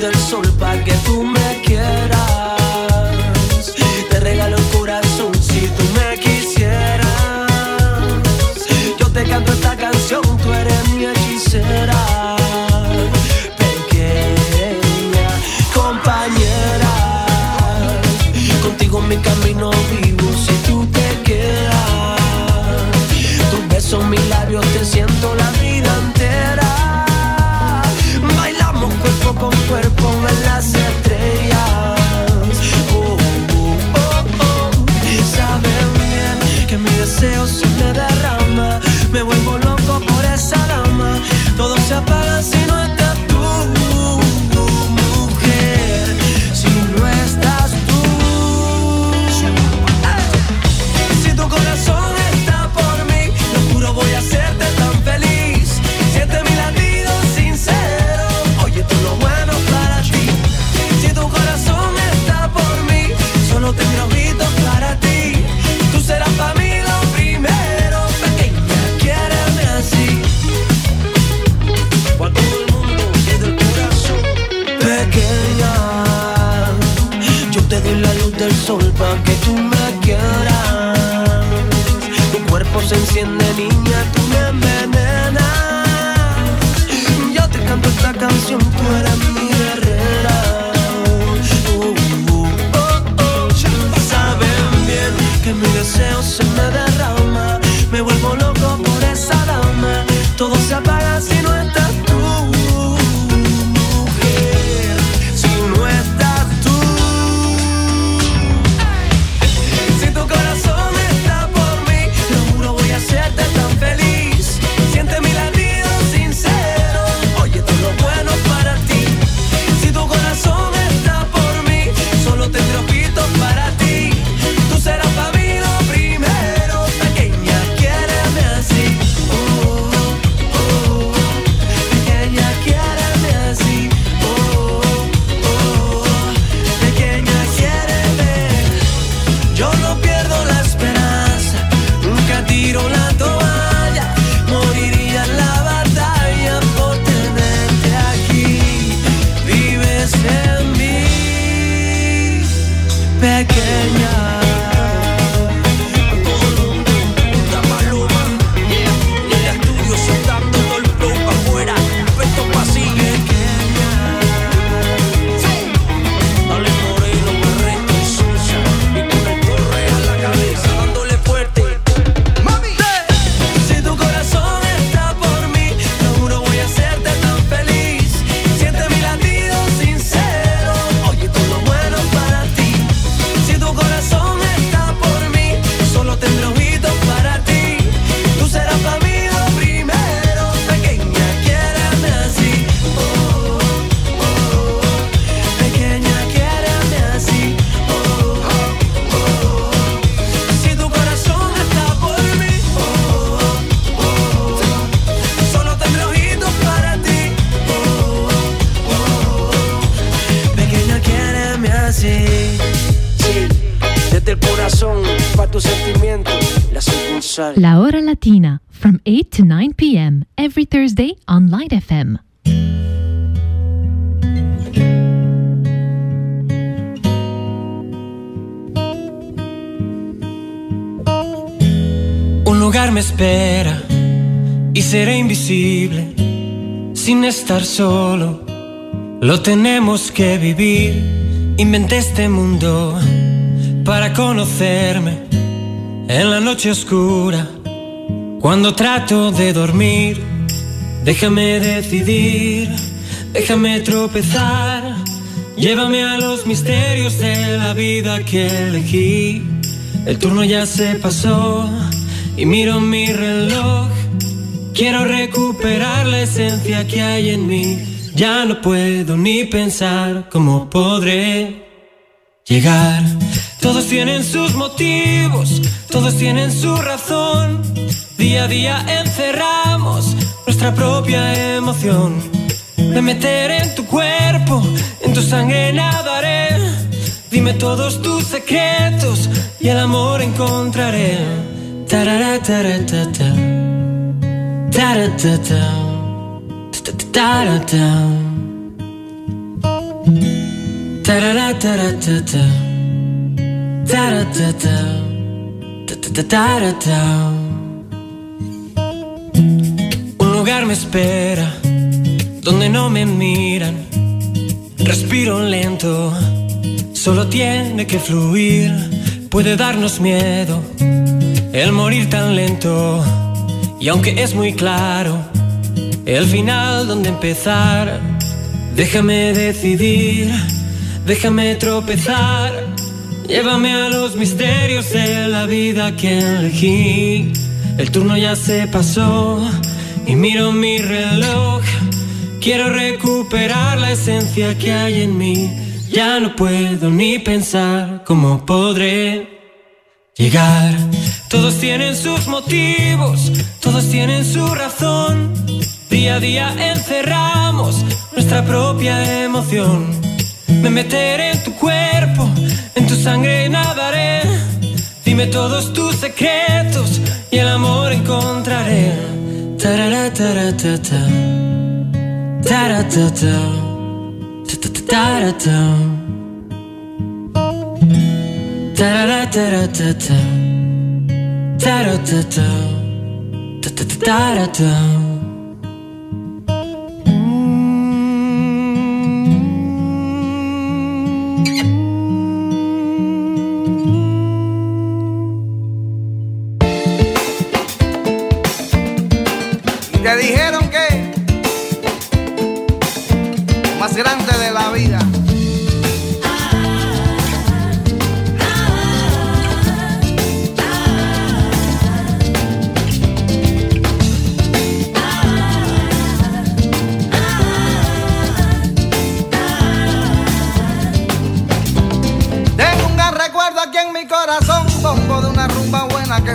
del sol para que tú me La Hora Latina, from 8 to 9 p.m. every Thursday on Light FM. Un lugar me espera y seré invisible sin estar solo. Lo tenemos que vivir. Inventé este mundo para conocerme en la noche oscura, cuando trato de dormir, déjame decidir, déjame tropezar, llévame a los misterios de la vida que elegí. El turno ya se pasó y miro mi reloj. Quiero recuperar la esencia que hay en mí. Ya no puedo ni pensar cómo podré llegar. Todos tienen sus motivos, todos tienen su razón. Día a día encerramos nuestra propia emoción. Me meteré en tu cuerpo, en tu sangre nadaré. Dime todos tus secretos y el amor encontraré. Tarara, un lugar me espera donde no me miran. Respiro lento, solo tiene que fluir. Puede darnos miedo el morir tan lento. Y aunque es muy claro el final donde empezar, déjame decidir, déjame tropezar Llévame a los misterios de la vida que elegí. El turno ya se pasó y miro mi reloj. Quiero recuperar la esencia que hay en mí. Ya no puedo ni pensar cómo podré llegar. Todos tienen sus motivos, todos tienen su razón. Día a día encerramos nuestra propia emoción. Me meteré en tu cuerpo en tu sangre nadaré. Dime todos tus secretos y el amor encontraré. Tarara, taratata. Taratata. Taratata. Tarara, taratata. Taratata. Taratata.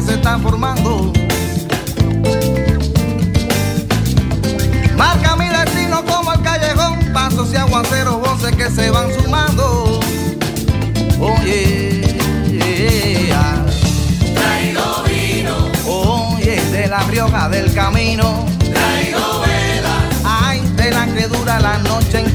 se están formando. Marca mi destino como el callejón, pasos y aguaceros, voces que se van sumando. Oye, oh, yeah. vino. Oye, de la rioja del camino. Traigo vela. Ay, de la que dura la noche en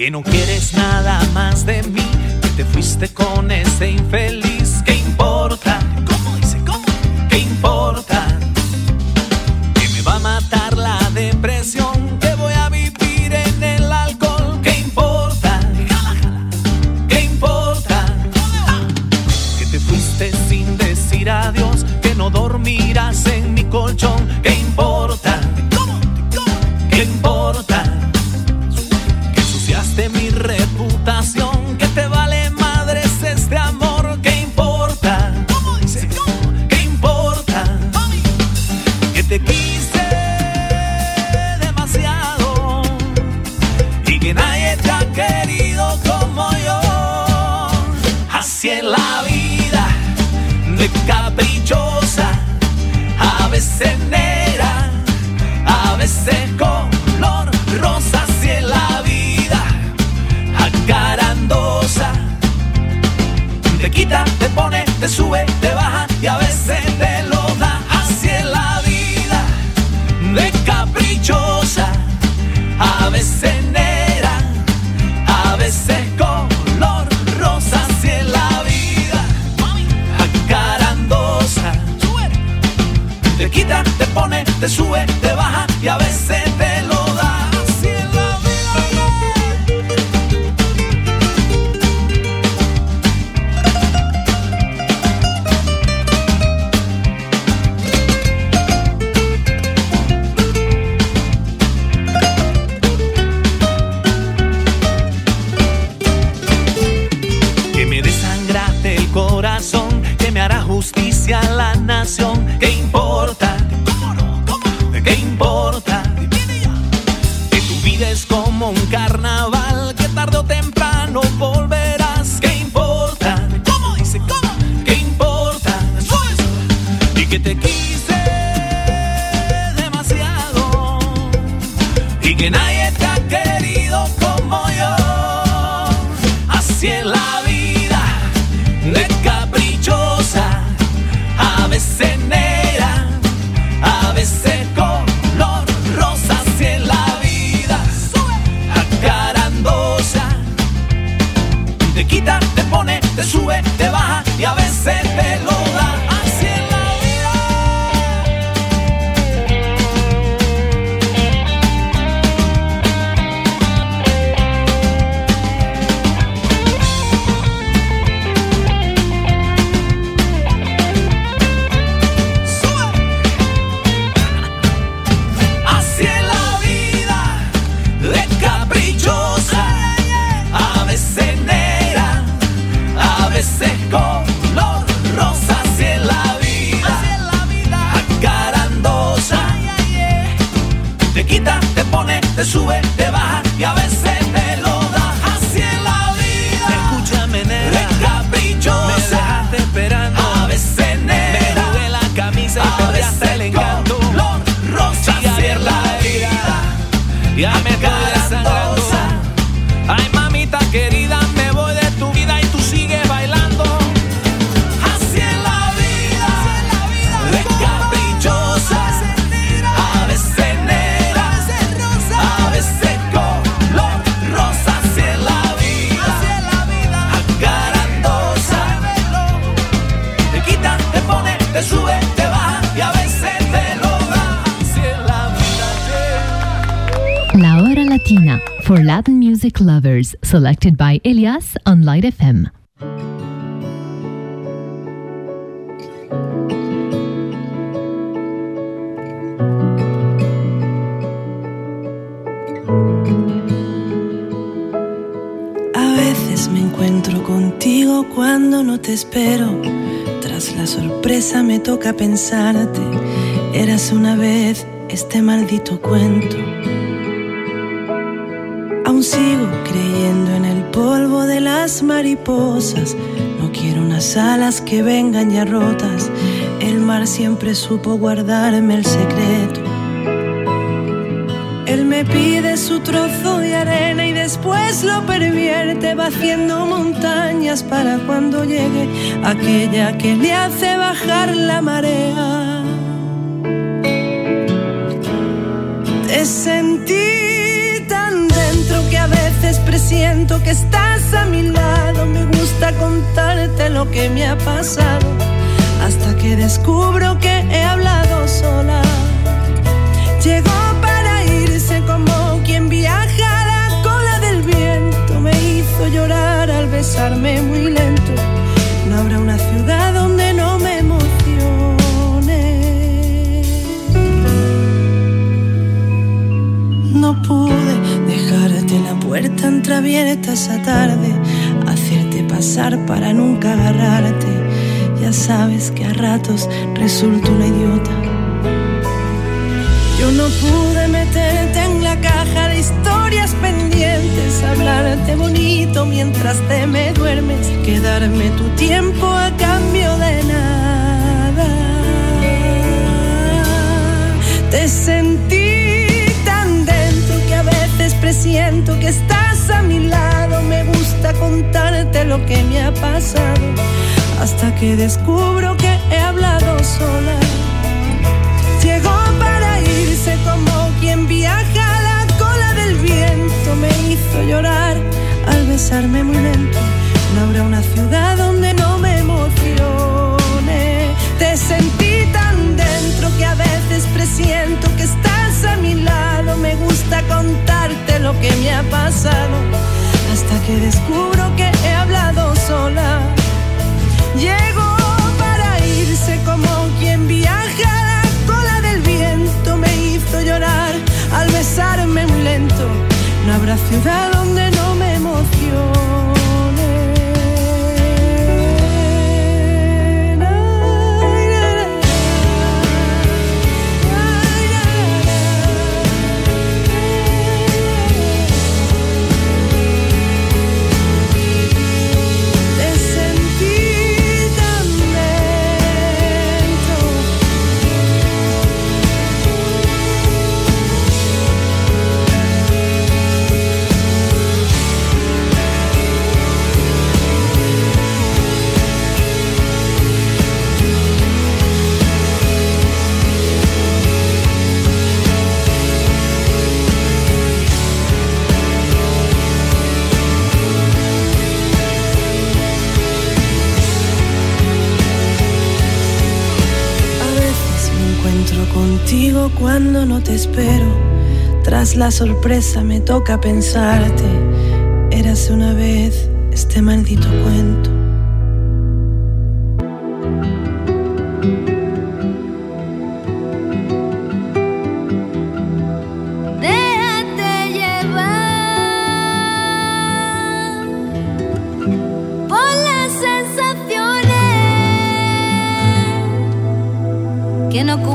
que no quieres nada más de mí, que te fuiste con ese infeliz. For Latin music lovers, selected by Elias on Light FM. A veces me encuentro contigo cuando no te espero. Tras la sorpresa me toca pensarte. Eras una vez este maldito cuento. Aún sigo creyendo en el polvo de las mariposas. No quiero unas alas que vengan ya rotas. El mar siempre supo guardarme el secreto. Él me pide su trozo de arena y después lo pervierte, va haciendo montañas para cuando llegue aquella que le hace bajar la marea. Te sentí veces presiento que estás a mi lado. Me gusta contarte lo que me ha pasado hasta que descubro que he hablado sola. Llegó para irse como quien viaja a la cola del viento. Me hizo llorar al besarme muy lento. Puerta entreabierta esa tarde, hacerte pasar para nunca agarrarte. Ya sabes que a ratos resulto una idiota. Yo no pude meterte en la caja de historias pendientes, hablarte bonito mientras te me duermes, quedarme tu tiempo a cambio de nada. Te sentí tan dentro que a veces presiento que estás a mi lado. Me gusta contarte lo que me ha pasado, hasta que descubro que he hablado sola. Llegó para irse como quien viaja a la cola del viento. Me hizo llorar al besarme muy lento. No habrá una ciudad donde no me emocione. Te sentí tan dentro que a veces presiento que estás a mi lado. Me gusta contarte lo que me ha pasado. Hasta que descubro que he hablado sola. Llegó para irse como quien viaja a la cola del viento. Me hizo llorar al besarme muy lento. No habrá ciudad donde no me emocione. Contigo cuando no te espero. Tras la sorpresa me toca pensarte. Érase una vez este maldito cuento.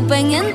Que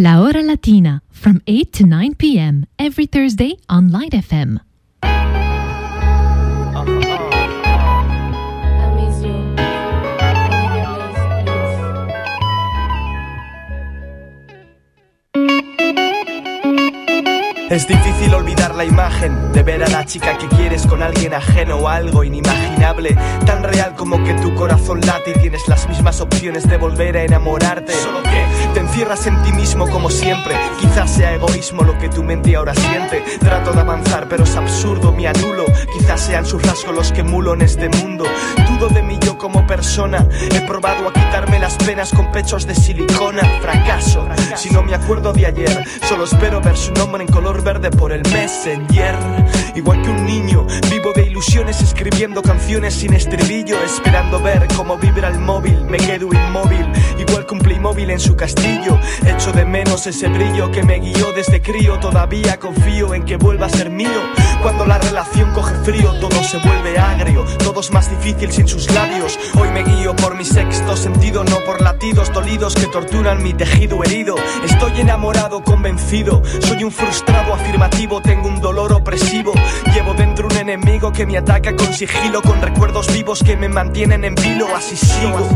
La Hora Latina from 8 to 9 p.m. every Thursday on Light FM. Es difícil olvidar la imagen de ver a la chica que quieres con alguien ajeno o algo inimaginable, tan real como que tu corazón late y tienes las mismas opciones de volver a enamorarte. Solo que te encierras en ti mismo como siempre. Quizás sea egoísmo lo que tu mente ahora siente. Trato de avanzar, pero es absurdo, me anulo. Quizás sean sus rasgos los que mulo en este mundo. Dudo de mí yo como persona. He probado a quitarme las penas con pechos de silicona. Fracaso, si no me acuerdo de ayer. Solo espero ver su nombre en color verde por el Messenger. Igual que un niño, vivo de ilusiones escribiendo canciones sin estribillo, esperando ver cómo vibra el móvil. Me quedo inmóvil, igual que un Playmobil en su castillo. Echo de menos ese brillo que me guió desde crío. Todavía confío en que vuelva a ser mío. Cuando la relación coge frío, todo se vuelve agrio. Todo es más difícil sin sus labios. Hoy me guío por mi sexto sentido, no por latidos dolidos que torturan mi tejido herido. Estoy enamorado, convencido. Soy un frustrado afirmativo, tengo un dolor opresivo. Llevo dentro un enemigo que me ataca con sigilo, con recuerdos vivos que me mantienen en vilo. Así sigo,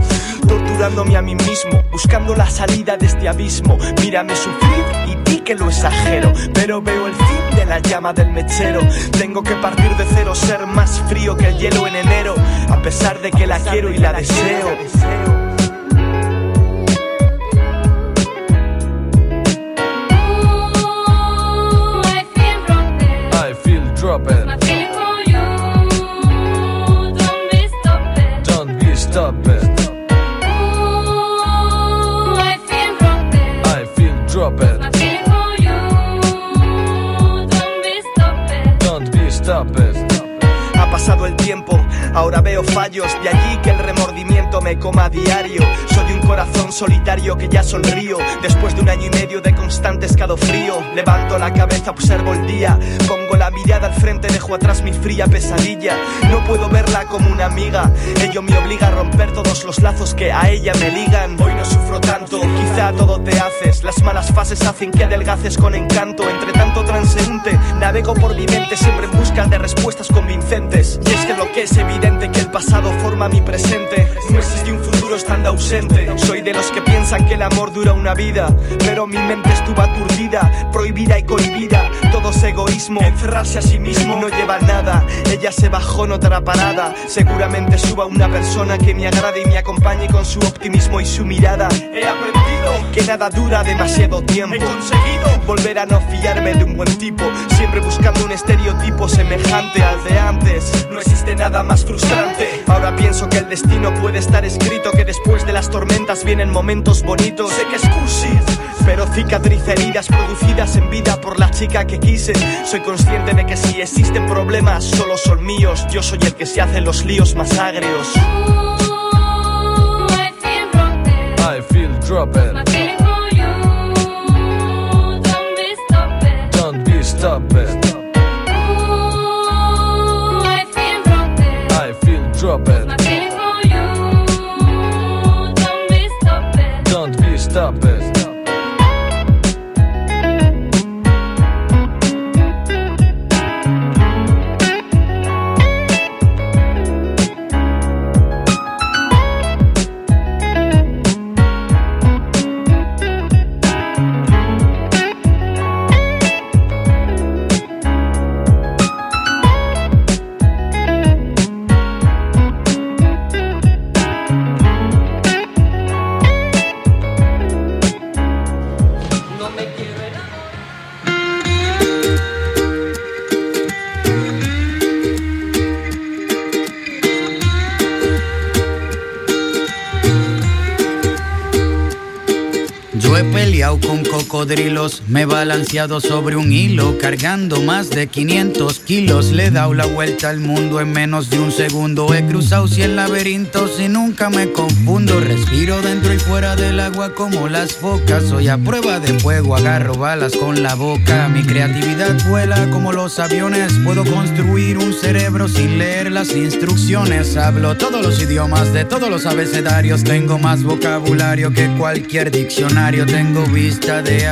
torturándome a mí mismo, buscando la salida de este abismo. Mírame sufrir y di que lo exagero, pero veo el fin de la llama del mechero. Tengo que partir de cero, ser más frío que el hielo en enero, a pesar de que la quiero y la deseo. Ha pasado el tiempo, ahora veo fallos, de allí que el remordimiento me coma a diario. Soy un corazón solitario que ya sonrío, después de un año y medio de constante escalofrío. Levanto la cabeza, observo el día, pongo la mirada al frente, dejo atrás mi fría pesadilla. No puedo verla como una amiga, ello me obliga a romper todos los lazos que a ella me ligan. Hoy no sufro tanto, quizá todo te haces, las malas fases hacen que adelgaces con encanto. Entre tanto transeúnte, navego por mi mente siempre en busca de respuestas convincentes. Y es que lo que es evidente que el pasado forma mi presente. No existe un futuro estando ausente. Soy de los que piensan que el amor dura una vida, pero mi mente estuvo aturdida, prohibida y cohibida. Todo es egoísmo, encerrarse a sí mismo no lleva nada. Ella se bajó en otra parada. Seguramente suba una persona que me agrade y me acompañe con su optimismo y su mirada. He aprendido que nada dura demasiado tiempo. He conseguido volver a no fiarme de un buen tipo, siempre buscando un estereotipo semejante al de antes. No existe nada más frustrante. Ahora pienso que el destino puede estar escrito, que después de las tormentas vienen momentos bonitos. Sé que es cursi, pero cicatriz heridas producidas en vida por la chica que quise. Soy consciente de que si existen problemas, solo son míos. Yo soy el que se hace los líos más agrios. I feel dropping. My feeling for you, don't be stopping. Don't be stopping. Ooh, I feel dropping. I feel dropping. My feeling for you, don't be stopping. Don't be stopping. Cocodrilos, me he balanceado sobre un hilo, cargando más de 500 kilos. Le he dado la vuelta al mundo en menos de un segundo. He cruzado 100 laberintos y nunca me confundo. Respiro dentro y fuera del agua como las focas. Soy a prueba de fuego, agarro balas con la boca. Mi creatividad vuela como los aviones. Puedo construir un cerebro sin leer las instrucciones. Hablo todos los idiomas de todos los abecedarios. Tengo más vocabulario que cualquier diccionario. Tengo vista de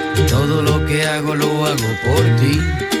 todo lo que hago lo hago por ti.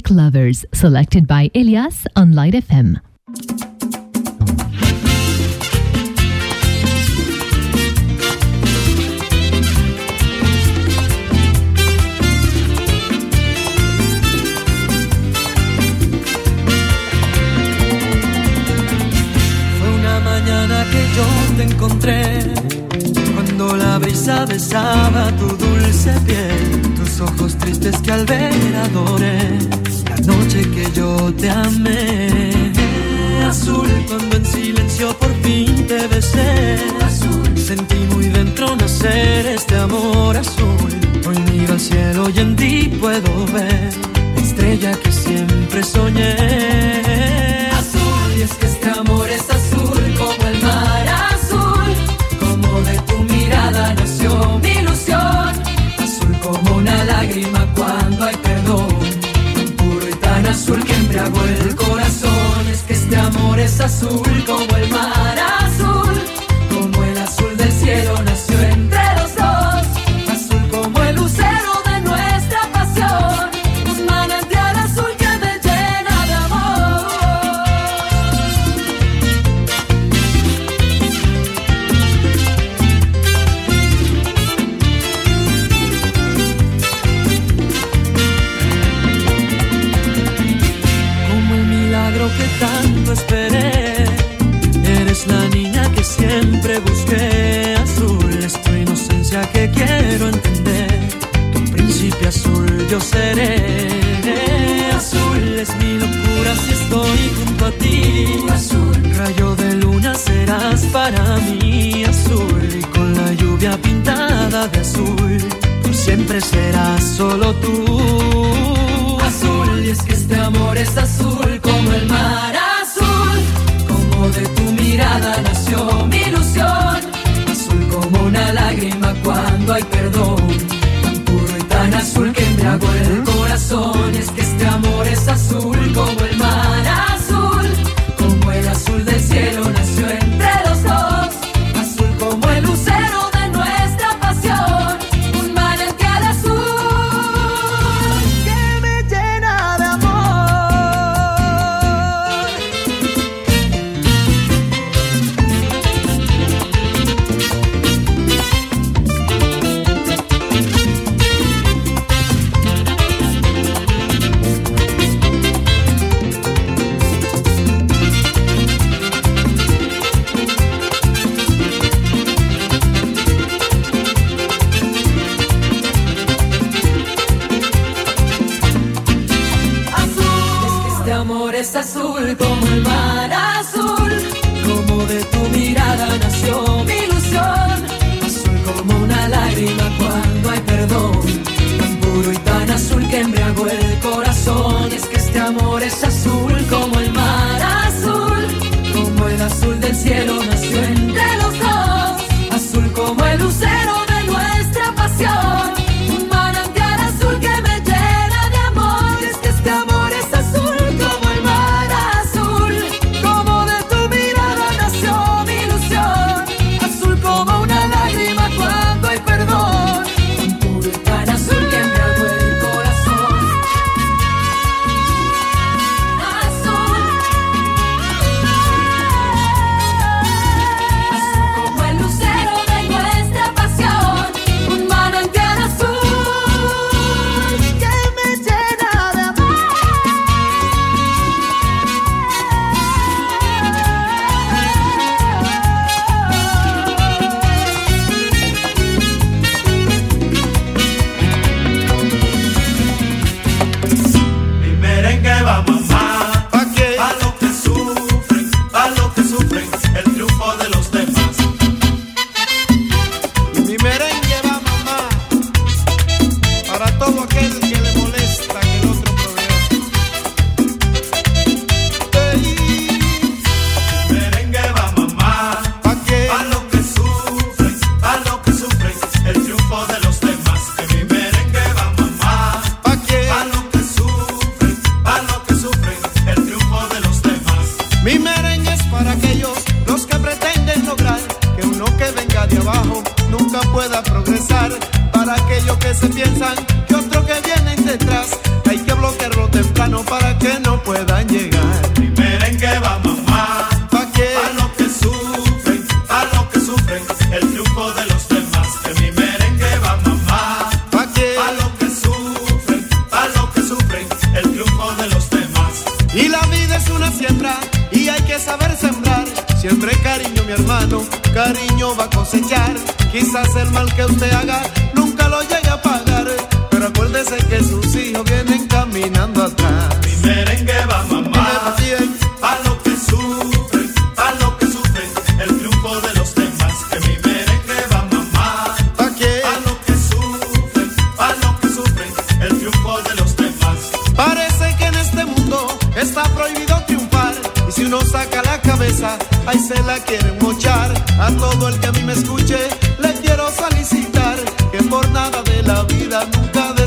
Music lovers, selected by Elias on Light FM. Que yo te encontré Cuando la brisa besaba tu dulce piel Tus ojos tristes que al ver adoré noche que yo te amé. Azul cuando en silencio por fin te besé. Azul Sentí muy dentro nacer este amor azul. Hoy miro al cielo y en ti puedo ver La estrella que siempre soñé embriagó el corazón. Es que este amor es azul como el mar hay perdón. Tan puro y tan azul que embriagó el corazón. Es que este amor es azul como el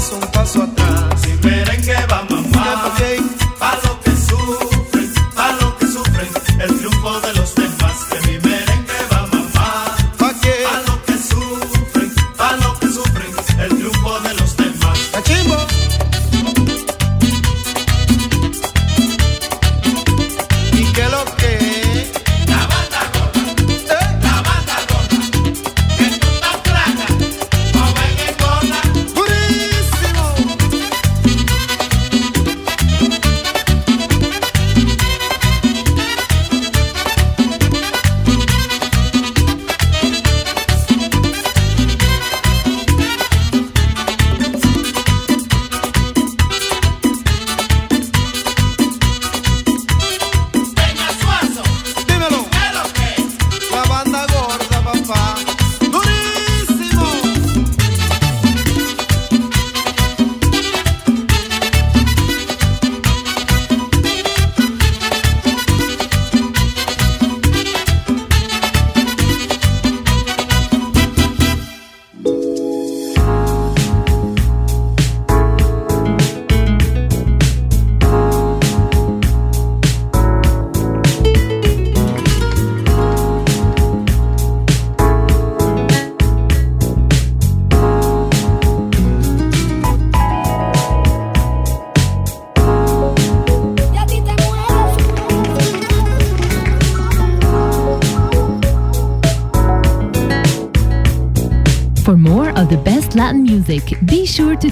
coração